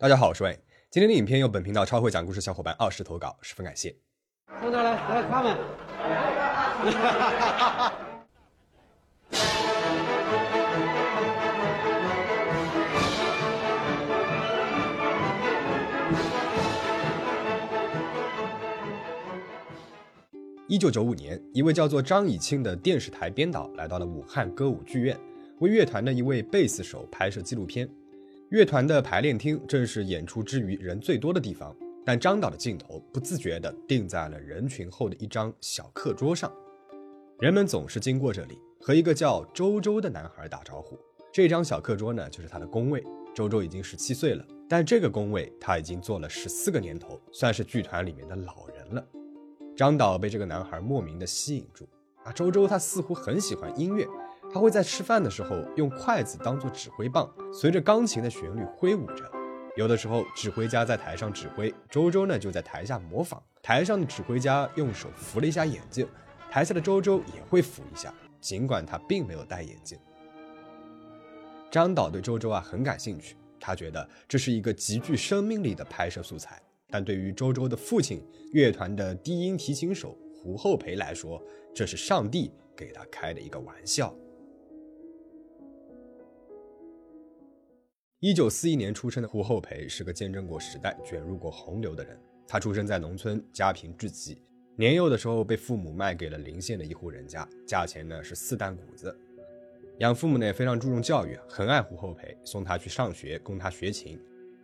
大家好，我是魏。今天的影片由本频道超会讲故事小伙伴二十投稿，十分感谢。从哪来？来他们。一九九五年，一位叫做张以庆的电视台编导来到了武汉歌舞剧院，为乐团的一位贝斯手拍摄纪录片。乐团的排练厅正是演出之余人最多的地方，但张导的镜头不自觉地定在了人群后的一张小课桌上。人们总是经过这里，和一个叫周周的男孩打招呼。这张小课桌呢，就是他的工位。周周已经十七岁了，但这个工位他已经做了十四个年头，算是剧团里面的老人了。张导被这个男孩莫名的吸引住啊！周周他似乎很喜欢音乐，他会在吃饭的时候用筷子当做指挥棒，随着钢琴的旋律挥舞着。有的时候指挥家在台上指挥，周周呢就在台下模仿。台上的指挥家用手扶了一下眼镜，台下的周周也会扶一下，尽管他并没有戴眼镜。张导对周周啊很感兴趣，他觉得这是一个极具生命力的拍摄素材。但对于周周的父亲，乐团的低音提琴手胡厚培来说，这是上帝给他开的一个玩笑。一九四一年出生的胡厚培是个见证过时代、卷入过洪流的人。他出生在农村，家贫至极，年幼的时候被父母卖给了邻县的一户人家，价钱呢是四担谷子。养父母呢也非常注重教育，很爱胡厚培，送他去上学，供他学琴。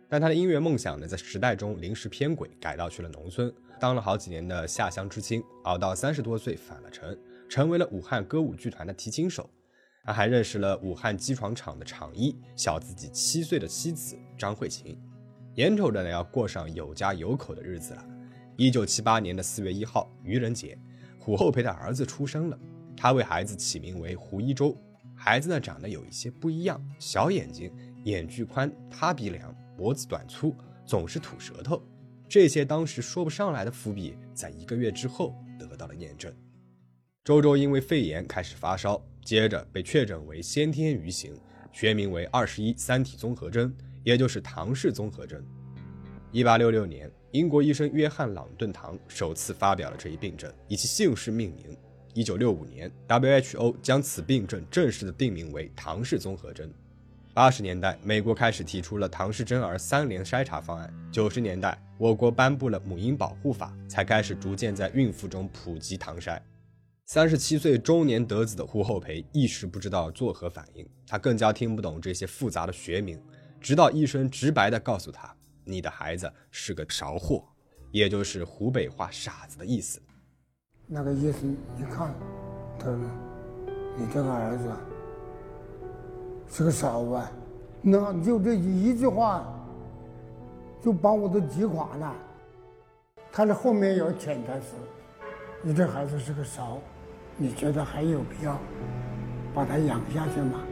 但他的音乐梦想呢，在时代中临时偏轨，改道去了农村，当了好几年的下乡知青，熬到三十多岁返了城，成为了武汉歌舞剧团的提琴手。他还认识了武汉机床厂的厂医，小自己七岁的妻子张慧琴，眼瞅着呢要过上有家有口的日子了。一九七八年的四月一号，愚人节，胡厚培的儿子出生了，他为孩子起名为胡一舟。孩子呢长得有一些不一样，小眼睛，眼距宽，塌鼻梁。脖子短粗，总是吐舌头，这些当时说不上来的伏笔，在一个月之后得到了验证。周周因为肺炎开始发烧，接着被确诊为先天愚型，学名为二十一三体综合征，也就是唐氏综合征。一八六六年，英国医生约翰·朗顿唐首次发表了这一病症，以其姓氏命名。一九六五年，WHO 将此病症正式的定名为唐氏综合征。八十年代，美国开始提出了唐氏真儿三联筛查方案。九十年代，我国颁布了母婴保护法，才开始逐渐在孕妇中普及唐筛。三十七岁中年得子的胡厚培一时不知道作何反应，他更加听不懂这些复杂的学名，直到医生直白地告诉他：“你的孩子是个勺货”，也就是湖北话“傻子”的意思。那个医生一看，他说：“你这个儿子。”是个勺子，那就这一句话，就把我都击垮了。他的后面有潜台词：你这孩子是个勺，你觉得还有必要把他养下去吗？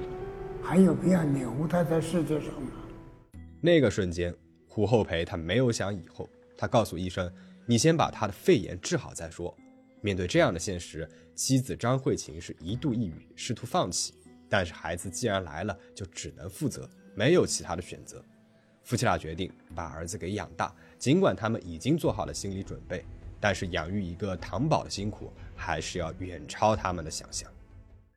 还有必要留他在世界上吗？那个瞬间，胡厚培他没有想以后，他告诉医生：“你先把他的肺炎治好再说。”面对这样的现实，妻子张慧琴是一度抑郁，试图放弃。但是孩子既然来了，就只能负责，没有其他的选择。夫妻俩决定把儿子给养大，尽管他们已经做好了心理准备，但是养育一个糖宝的辛苦还是要远超他们的想象。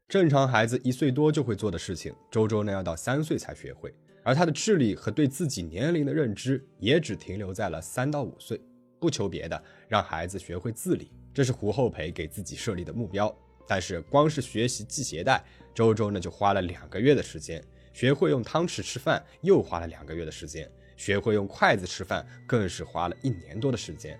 正常孩子一岁多就会做的事情，周周呢要到三岁才学会，而他的智力和对自己年龄的认知也只停留在了三到五岁。不求别的，让孩子学会自理，这是胡厚培给自己设立的目标。但是光是学习系鞋带，周周呢就花了两个月的时间；学会用汤匙吃饭又花了两个月的时间；学会用筷子吃饭更是花了一年多的时间。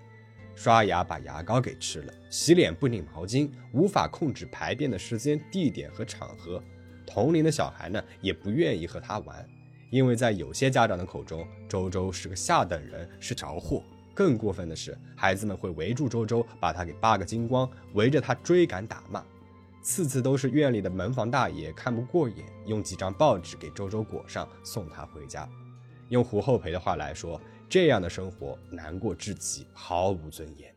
刷牙把牙膏给吃了，洗脸不拧毛巾，无法控制排便的时间、地点和场合。同龄的小孩呢也不愿意和他玩，因为在有些家长的口中，周周是个下等人，是着货。更过分的是，孩子们会围住周周，把他给扒个精光，围着他追赶打骂。次次都是院里的门房大爷看不过眼，用几张报纸给周周裹上，送他回家。用胡厚培的话来说，这样的生活难过至极，毫无尊严。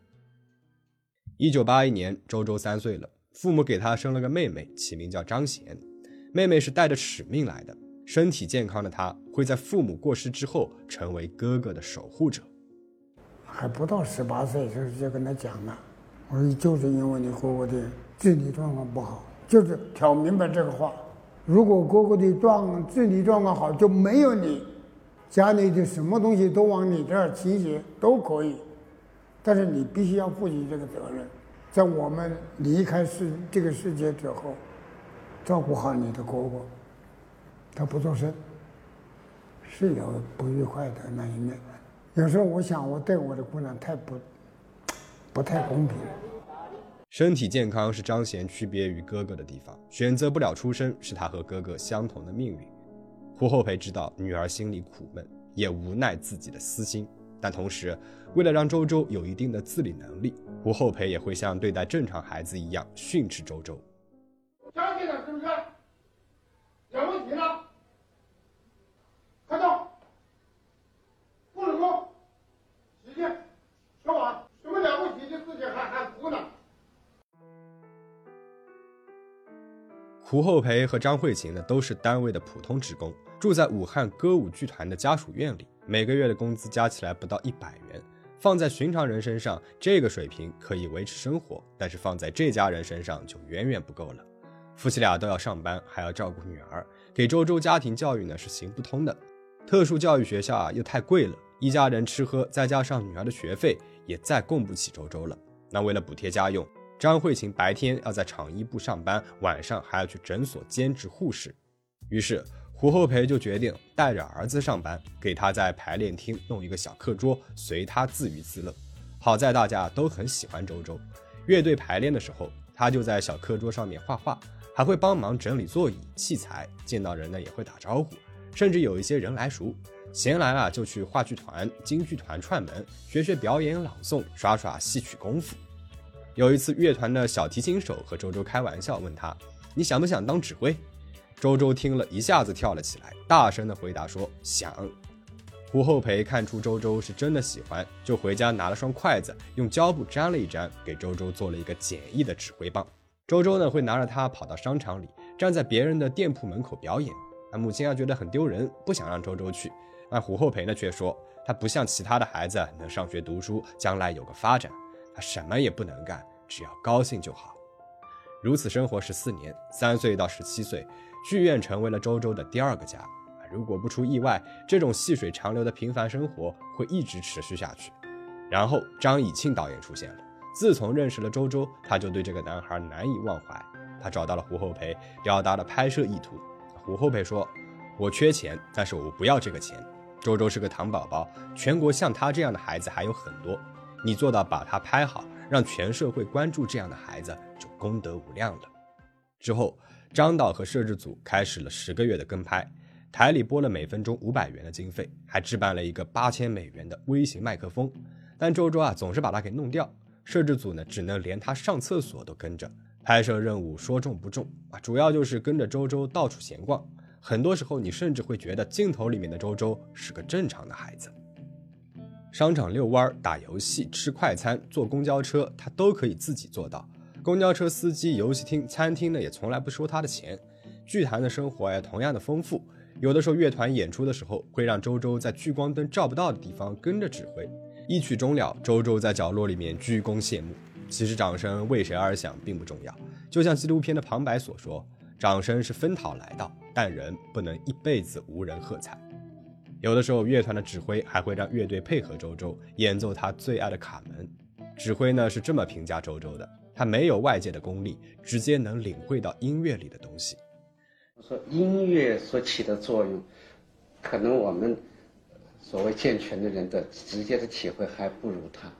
一九八一年，周周三岁了，父母给他生了个妹妹，起名叫张贤。妹妹是带着使命来的，身体健康的她会在父母过世之后成为哥哥的守护者。还不到十八岁，就是就跟他讲了，我说就是因为你哥哥的智力状况不好，就是挑明白这个话。如果哥哥的状智力状况好，就没有你，家里的什么东西都往你这儿倾斜都可以，但是你必须要负起这个责任，在我们离开世这个世界之后，照顾好你的哥哥。他不做声，是有不愉快的那一面。有时候我想，我对我的姑娘太不，不太公平。身体健康是张贤区别于哥哥的地方，选择不了出生是他和哥哥相同的命运。胡厚培知道女儿心里苦闷，也无奈自己的私心，但同时为了让周周有一定的自理能力，胡厚培也会像对待正常孩子一样训斥周周。相信了是不是？有问题了？快走！不能够洗去、刷碗，什么了不起的事情还还哭呢？胡厚培和张慧琴呢，都是单位的普通职工，住在武汉歌舞剧团的家属院里，每个月的工资加起来不到一百元。放在寻常人身上，这个水平可以维持生活，但是放在这家人身上就远远不够了。夫妻俩都要上班，还要照顾女儿，给周周家庭教育呢是行不通的。特殊教育学校啊又太贵了，一家人吃喝，再加上女儿的学费，也再供不起周周了。那为了补贴家用，张慧琴白天要在厂医部上班，晚上还要去诊所兼职护士。于是胡厚培就决定带着儿子上班，给他在排练厅弄一个小课桌，随他自娱自乐。好在大家都很喜欢周周，乐队排练的时候，他就在小课桌上面画画，还会帮忙整理座椅器材，见到人呢也会打招呼。甚至有一些人来熟，闲来了就去话剧团、京剧团串门，学学表演、朗诵，耍耍戏曲功夫。有一次，乐团的小提琴手和周周开玩笑，问他：“你想不想当指挥？”周周听了一下子跳了起来，大声的回答说：“想。”胡厚培看出周周是真的喜欢，就回家拿了双筷子，用胶布粘了一粘，给周周做了一个简易的指挥棒。周周呢会拿着它跑到商场里，站在别人的店铺门口表演。那母亲啊觉得很丢人，不想让周周去。那胡厚培呢却说，他不像其他的孩子能上学读书，将来有个发展。他什么也不能干，只要高兴就好。如此生活十四年，三岁到十七岁，剧院成为了周周的第二个家。如果不出意外，这种细水长流的平凡生活会一直持续下去。然后张以庆导演出现了。自从认识了周周，他就对这个男孩难以忘怀。他找到了胡厚培，表达了拍摄意图。胡厚培说：“我缺钱，但是我不要这个钱。周周是个糖宝宝，全国像他这样的孩子还有很多。你做到把他拍好，让全社会关注这样的孩子，就功德无量了。”之后，张导和摄制组开始了十个月的跟拍，台里拨了每分钟五百元的经费，还置办了一个八千美元的微型麦克风。但周周啊，总是把它给弄掉，摄制组呢，只能连他上厕所都跟着。拍摄任务说重不重啊，主要就是跟着周周到处闲逛。很多时候，你甚至会觉得镜头里面的周周是个正常的孩子。商场遛弯、打游戏、吃快餐、坐公交车，他都可以自己做到。公交车司机、游戏厅、餐厅呢，也从来不收他的钱。剧团的生活也同样的丰富。有的时候乐团演出的时候，会让周周在聚光灯照不到的地方跟着指挥。一曲终了，周周在角落里面鞠躬谢幕。其实掌声为谁而响并不重要，就像纪录片的旁白所说，掌声是分讨来的，但人不能一辈子无人喝彩。有的时候，乐团的指挥还会让乐队配合周周演奏他最爱的卡门。指挥呢是这么评价周周的：他没有外界的功力，直接能领会到音乐里的东西。说音乐所起的作用，可能我们所谓健全的人的直接的体会还不如他。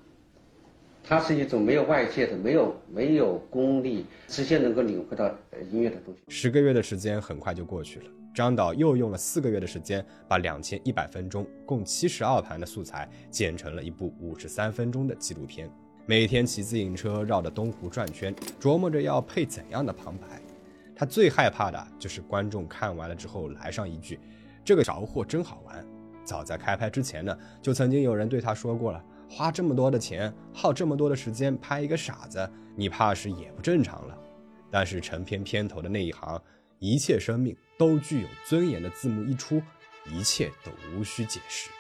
它是一种没有外界的、没有没有功力，直接能够领会到音乐的东西。十个月的时间很快就过去了，张导又用了四个月的时间，把两千一百分钟、共七十二盘的素材剪成了一部五十三分钟的纪录片。每天骑自行车绕着东湖转圈，琢磨着要配怎样的旁白。他最害怕的就是观众看完了之后来上一句：“这个着货真好玩。”早在开拍之前呢，就曾经有人对他说过了。花这么多的钱，耗这么多的时间拍一个傻子，你怕是也不正常了。但是成片片头的那一行，一切生命都具有尊严的字幕一出，一切都无需解释。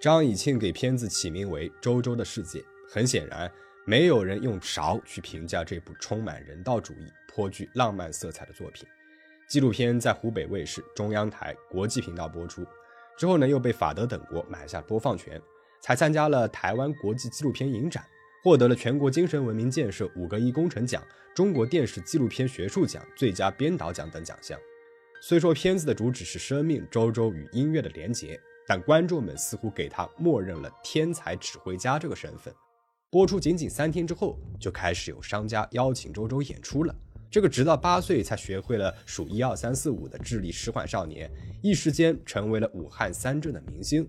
张以庆给片子起名为《周周的世界》，很显然，没有人用勺去评价这部充满人道主义、颇具浪漫色彩的作品。纪录片在湖北卫视、中央台、国际频道播出之后呢，又被法德等国买下播放权，才参加了台湾国际纪录片影展，获得了全国精神文明建设五个一工程奖、中国电视纪录片学术奖、最佳编导奖等奖项。虽说片子的主旨是生命、周周与音乐的连结。但观众们似乎给他默认了天才指挥家这个身份。播出仅仅三天之后，就开始有商家邀请周周演出了。这个直到八岁才学会了数一二三四五的智力迟缓少年，一时间成为了武汉三镇的明星。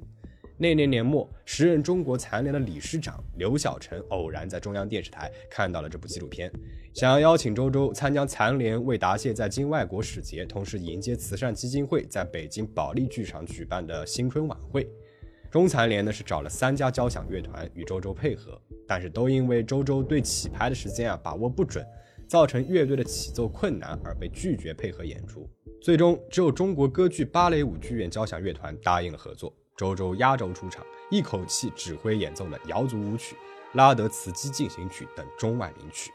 那年年末，时任中国残联的理事长刘晓晨偶然在中央电视台看到了这部纪录片，想要邀请周周参加残联为答谢在京外国使节，同时迎接慈善基金会在北京保利剧场举办的新春晚会。中残联呢是找了三家交响乐团与周周配合，但是都因为周周对起拍的时间啊把握不准，造成乐队的起奏困难而被拒绝配合演出。最终，只有中国歌剧芭蕾舞剧院交响乐团答应了合作。周周压轴出场，一口气指挥演奏了瑶族舞曲、拉德茨基进行曲等中外名曲。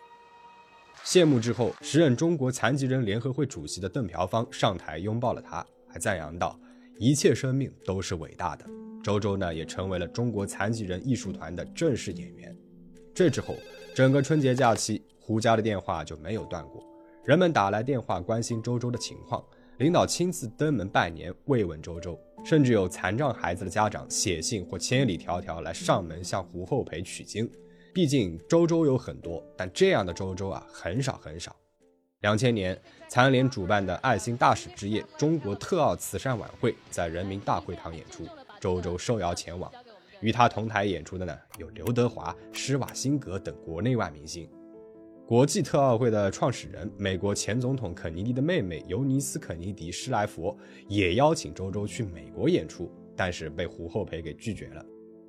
谢幕之后，时任中国残疾人联合会主席的邓朴方上台拥抱了他，还赞扬道：“一切生命都是伟大的。”周周呢，也成为了中国残疾人艺术团的正式演员。这之后，整个春节假期，胡家的电话就没有断过，人们打来电话关心周周的情况，领导亲自登门拜年慰问周周。甚至有残障孩子的家长写信或千里迢迢来上门向胡厚培取经。毕竟周周有很多，但这样的周周啊很少很少。两千年，残联主办的爱心大使之夜中国特奥慈善晚会在人民大会堂演出，周周受邀前往。与他同台演出的呢有刘德华、施瓦辛格等国内外明星。国际特奥会的创始人、美国前总统肯尼迪的妹妹尤尼斯·肯尼迪·施莱佛也邀请周周去美国演出，但是被胡厚培给拒绝了。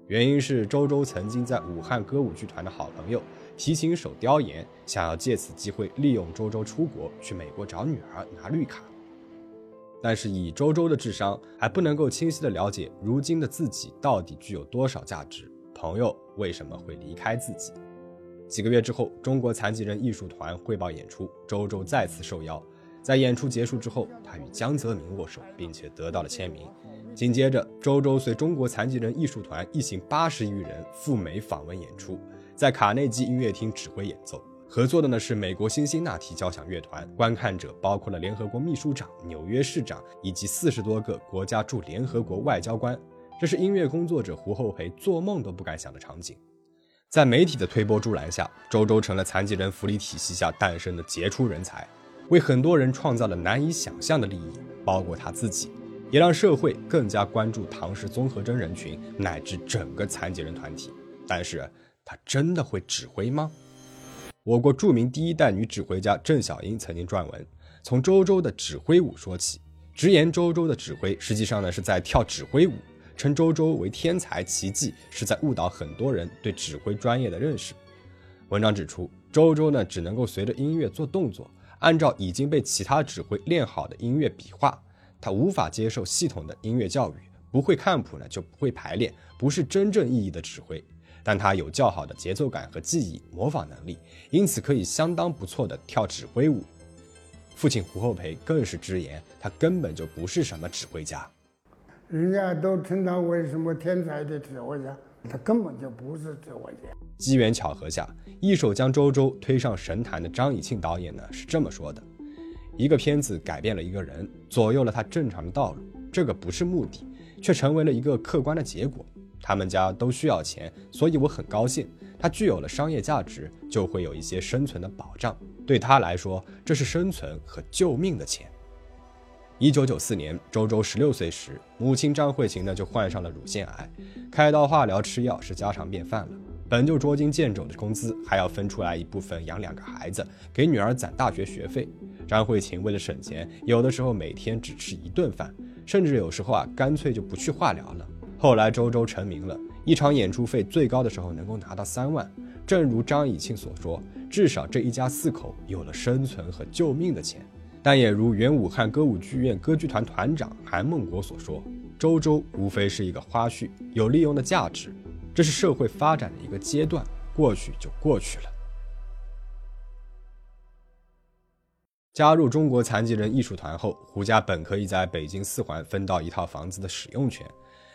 原因是周周曾经在武汉歌舞剧团的好朋友提琴手刁岩想要借此机会利用周周出国去美国找女儿拿绿卡，但是以周周的智商还不能够清晰的了解如今的自己到底具有多少价值，朋友为什么会离开自己。几个月之后，中国残疾人艺术团汇报演出，周周再次受邀。在演出结束之后，他与江泽民握手，并且得到了签名。紧接着，周周随中国残疾人艺术团一行八十余人赴美访问演出，在卡内基音乐厅指挥演奏。合作的呢是美国辛辛那提交响乐团，观看者包括了联合国秘书长、纽约市长以及四十多个国家驻联合国外交官。这是音乐工作者胡厚培做梦都不敢想的场景。在媒体的推波助澜下，周周成了残疾人福利体系下诞生的杰出人才，为很多人创造了难以想象的利益，包括他自己，也让社会更加关注唐氏综合征人群乃至整个残疾人团体。但是，他真的会指挥吗？我国著名第一代女指挥家郑小英曾经撰文，从周周的指挥舞说起，直言周周的指挥实际上呢是在跳指挥舞。称周周为天才奇迹，是在误导很多人对指挥专业的认识。文章指出，周周呢只能够随着音乐做动作，按照已经被其他指挥练好的音乐比划，他无法接受系统的音乐教育，不会看谱呢就不会排练，不是真正意义的指挥。但他有较好的节奏感和记忆模仿能力，因此可以相当不错的跳指挥舞。父亲胡厚培更是直言，他根本就不是什么指挥家。人家都称他为什么天才的指挥家，他根本就不是指挥家。机缘巧合下，一手将周周推上神坛的张以庆导演呢是这么说的：一个片子改变了一个人，左右了他正常的道路，这个不是目的，却成为了一个客观的结果。他们家都需要钱，所以我很高兴，他具有了商业价值，就会有一些生存的保障。对他来说，这是生存和救命的钱。一九九四年，周周十六岁时，母亲张慧琴呢就患上了乳腺癌，开刀化疗吃药是家常便饭了。本就捉襟见肘的工资，还要分出来一部分养两个孩子，给女儿攒大学学费。张慧琴为了省钱，有的时候每天只吃一顿饭，甚至有时候啊，干脆就不去化疗了。后来周周成名了，一场演出费最高的时候能够拿到三万，正如张以庆所说，至少这一家四口有了生存和救命的钱。但也如原武汉歌舞剧院歌剧团团长韩孟国所说，周周无非是一个花絮，有利用的价值，这是社会发展的一个阶段，过去就过去了。加入中国残疾人艺术团后，胡家本可以在北京四环分到一套房子的使用权，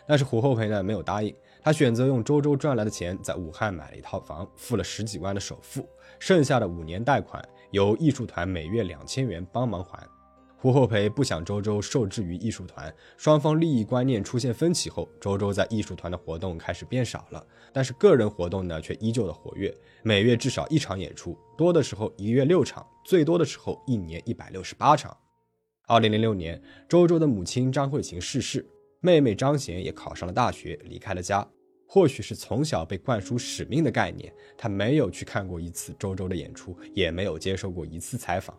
但是胡厚培呢没有答应，他选择用周周赚来的钱在武汉买了一套房，付了十几万的首付，剩下的五年贷款。由艺术团每月两千元帮忙还。胡厚培不想周周受制于艺术团，双方利益观念出现分歧后，周周在艺术团的活动开始变少了，但是个人活动呢却依旧的活跃，每月至少一场演出，多的时候一个月六场，最多的时候一年一百六十八场。二零零六年，周周的母亲张慧琴逝世，妹妹张娴也考上了大学，离开了家。或许是从小被灌输使命的概念，他没有去看过一次周周的演出，也没有接受过一次采访。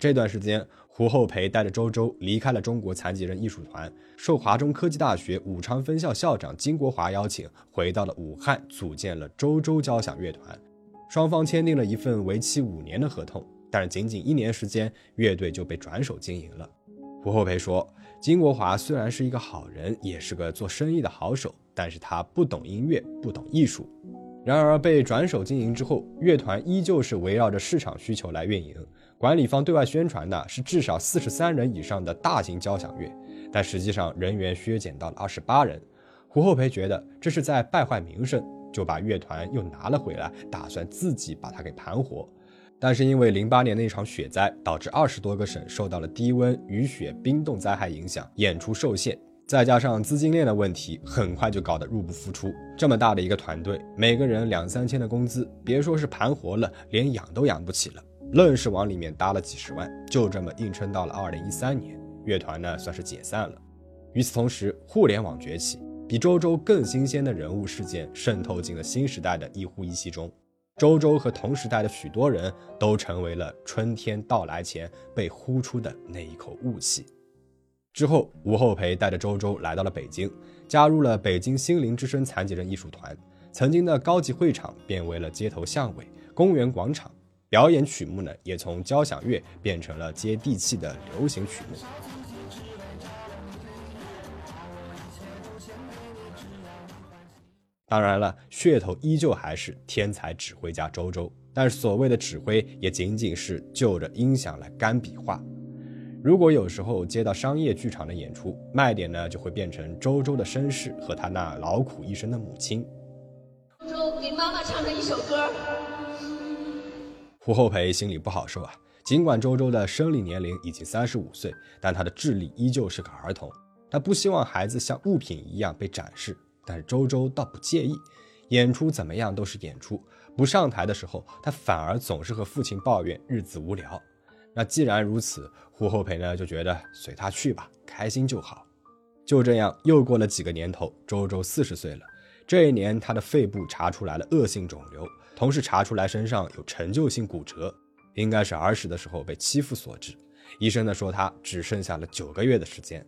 这段时间，胡厚培带着周周离开了中国残疾人艺术团，受华中科技大学武昌分校校长金国华邀请，回到了武汉，组建了周周交响乐团。双方签订了一份为期五年的合同，但是仅仅一年时间，乐队就被转手经营了。胡厚培说：“金国华虽然是一个好人，也是个做生意的好手。”但是他不懂音乐，不懂艺术。然而被转手经营之后，乐团依旧是围绕着市场需求来运营。管理方对外宣传的是至少四十三人以上的大型交响乐，但实际上人员削减到了二十八人。胡厚培觉得这是在败坏名声，就把乐团又拿了回来，打算自己把它给盘活。但是因为零八年那场雪灾，导致二十多个省受到了低温、雨雪、冰冻灾害影响，演出受限。再加上资金链的问题，很快就搞得入不敷出。这么大的一个团队，每个人两三千的工资，别说是盘活了，连养都养不起了，愣是往里面搭了几十万，就这么硬撑到了二零一三年，乐团呢算是解散了。与此同时，互联网崛起，比周周更新鲜的人物事件渗透进了新时代的一呼一吸中，周周和同时代的许多人都成为了春天到来前被呼出的那一口雾气。之后，吴厚培带着周周来到了北京，加入了北京心灵之声残疾人艺术团。曾经的高级会场变为了街头巷尾、公园广场，表演曲目呢也从交响乐变成了接地气的流行曲目。当然了，噱头依旧还是天才指挥家周周，但是所谓的指挥也仅仅是就着音响来干笔画。如果有时候接到商业剧场的演出，卖点呢就会变成周周的身世和他那劳苦一生的母亲。周周给妈妈唱的一首歌。胡厚培心里不好受啊。尽管周周的生理年龄已经三十五岁，但他的智力依旧是个儿童。他不希望孩子像物品一样被展示，但是周周倒不介意。演出怎么样都是演出，不上台的时候，他反而总是和父亲抱怨日子无聊。那既然如此，胡厚培呢就觉得随他去吧，开心就好。就这样，又过了几个年头，周周四十岁了。这一年，他的肺部查出来了恶性肿瘤，同时查出来身上有陈旧性骨折，应该是儿时的时候被欺负所致。医生呢说他只剩下了九个月的时间。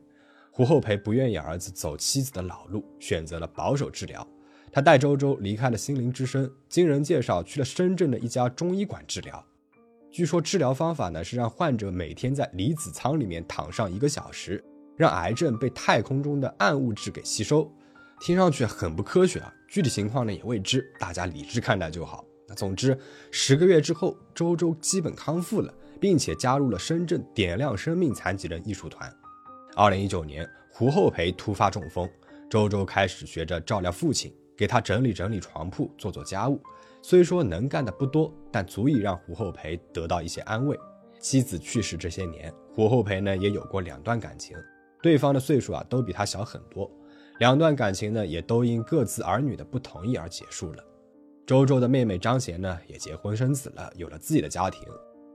胡厚培不愿意儿子走妻子的老路，选择了保守治疗。他带周周离开了心灵之声，经人介绍去了深圳的一家中医馆治疗。据说治疗方法呢是让患者每天在离子舱里面躺上一个小时，让癌症被太空中的暗物质给吸收，听上去很不科学啊。具体情况呢也未知，大家理智看待就好。那总之，十个月之后，周周基本康复了，并且加入了深圳点亮生命残疾人艺术团。二零一九年，胡厚培突发中风，周周开始学着照料父亲，给他整理整理床铺，做做家务。虽说能干的不多，但足以让胡厚培得到一些安慰。妻子去世这些年，胡厚培呢也有过两段感情，对方的岁数啊都比他小很多。两段感情呢也都因各自儿女的不同意而结束了。周周的妹妹张贤呢也结婚生子了，有了自己的家庭。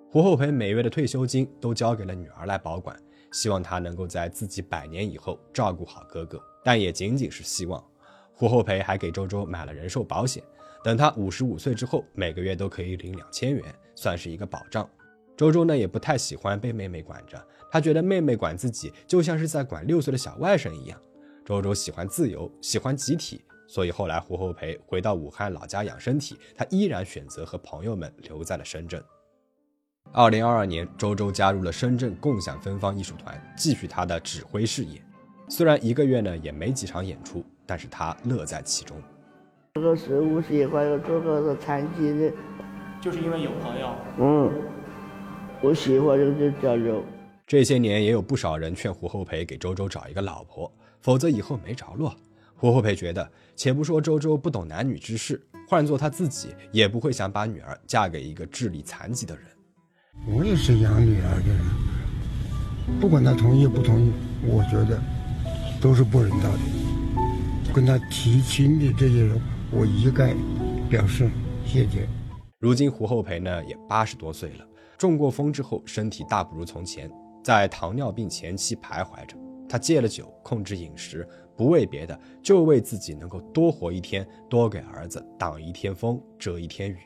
胡厚培每月的退休金都交给了女儿来保管，希望她能够在自己百年以后照顾好哥哥，但也仅仅是希望。胡厚培还给周周买了人寿保险。等他五十五岁之后，每个月都可以领两千元，算是一个保障。周周呢也不太喜欢被妹妹管着，他觉得妹妹管自己就像是在管六岁的小外甥一样。周周喜欢自由，喜欢集体，所以后来胡厚培回到武汉老家养身体，他依然选择和朋友们留在了深圳。二零二二年，周周加入了深圳共享芬芳艺术团，继续他的指挥事业。虽然一个月呢也没几场演出，但是他乐在其中。这个是我喜欢这个是残疾的，就是因为有朋友。嗯，我喜欢这个交流。这些年也有不少人劝胡厚培给周周找一个老婆，否则以后没着落。胡厚培觉得，且不说周周不懂男女之事，换做他自己，也不会想把女儿嫁给一个智力残疾的人。我也是养女儿的人，不管他同意不同意，我觉得都是不人道的。跟他提亲的这些人，我一概表示谢绝。如今胡厚培呢也八十多岁了，中过风之后身体大不如从前，在糖尿病前期徘徊着。他戒了酒，控制饮食，不为别的，就为自己能够多活一天，多给儿子挡一天风，遮一天雨。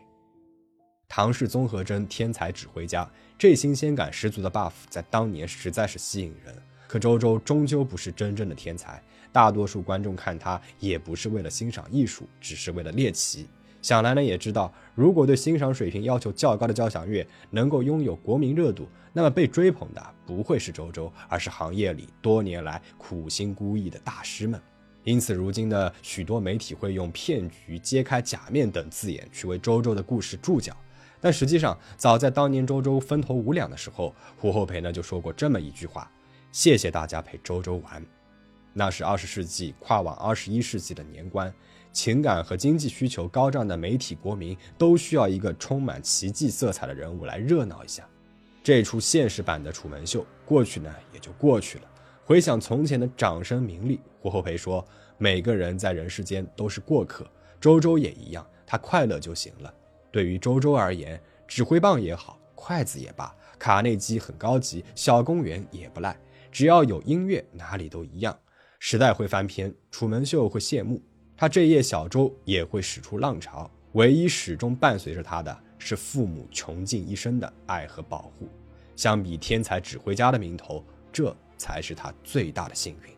唐氏综合征天才指挥家，这新鲜感十足的 buff 在当年实在是吸引人。可周周终究不是真正的天才，大多数观众看他也不是为了欣赏艺术，只是为了猎奇。想来呢，也知道如果对欣赏水平要求较高的交响乐能够拥有国民热度，那么被追捧的不会是周周，而是行业里多年来苦心孤诣的大师们。因此，如今的许多媒体会用骗局、揭开假面等字眼去为周周的故事注脚。但实际上，早在当年周周分头五两的时候，胡厚培呢就说过这么一句话：“谢谢大家陪周周玩。”那是二十世纪跨往二十一世纪的年关，情感和经济需求高涨的媒体国民都需要一个充满奇迹色彩的人物来热闹一下。这出现实版的楚门秀过去呢也就过去了。回想从前的掌声名利，胡厚培说：“每个人在人世间都是过客，周周也一样，他快乐就行了。”对于周周而言，指挥棒也好，筷子也罢，卡内基很高级，小公园也不赖。只要有音乐，哪里都一样。时代会翻篇，楚门秀会谢幕，他这叶小舟也会驶出浪潮。唯一始终伴随着他的是父母穷尽一生的爱和保护。相比天才指挥家的名头，这才是他最大的幸运。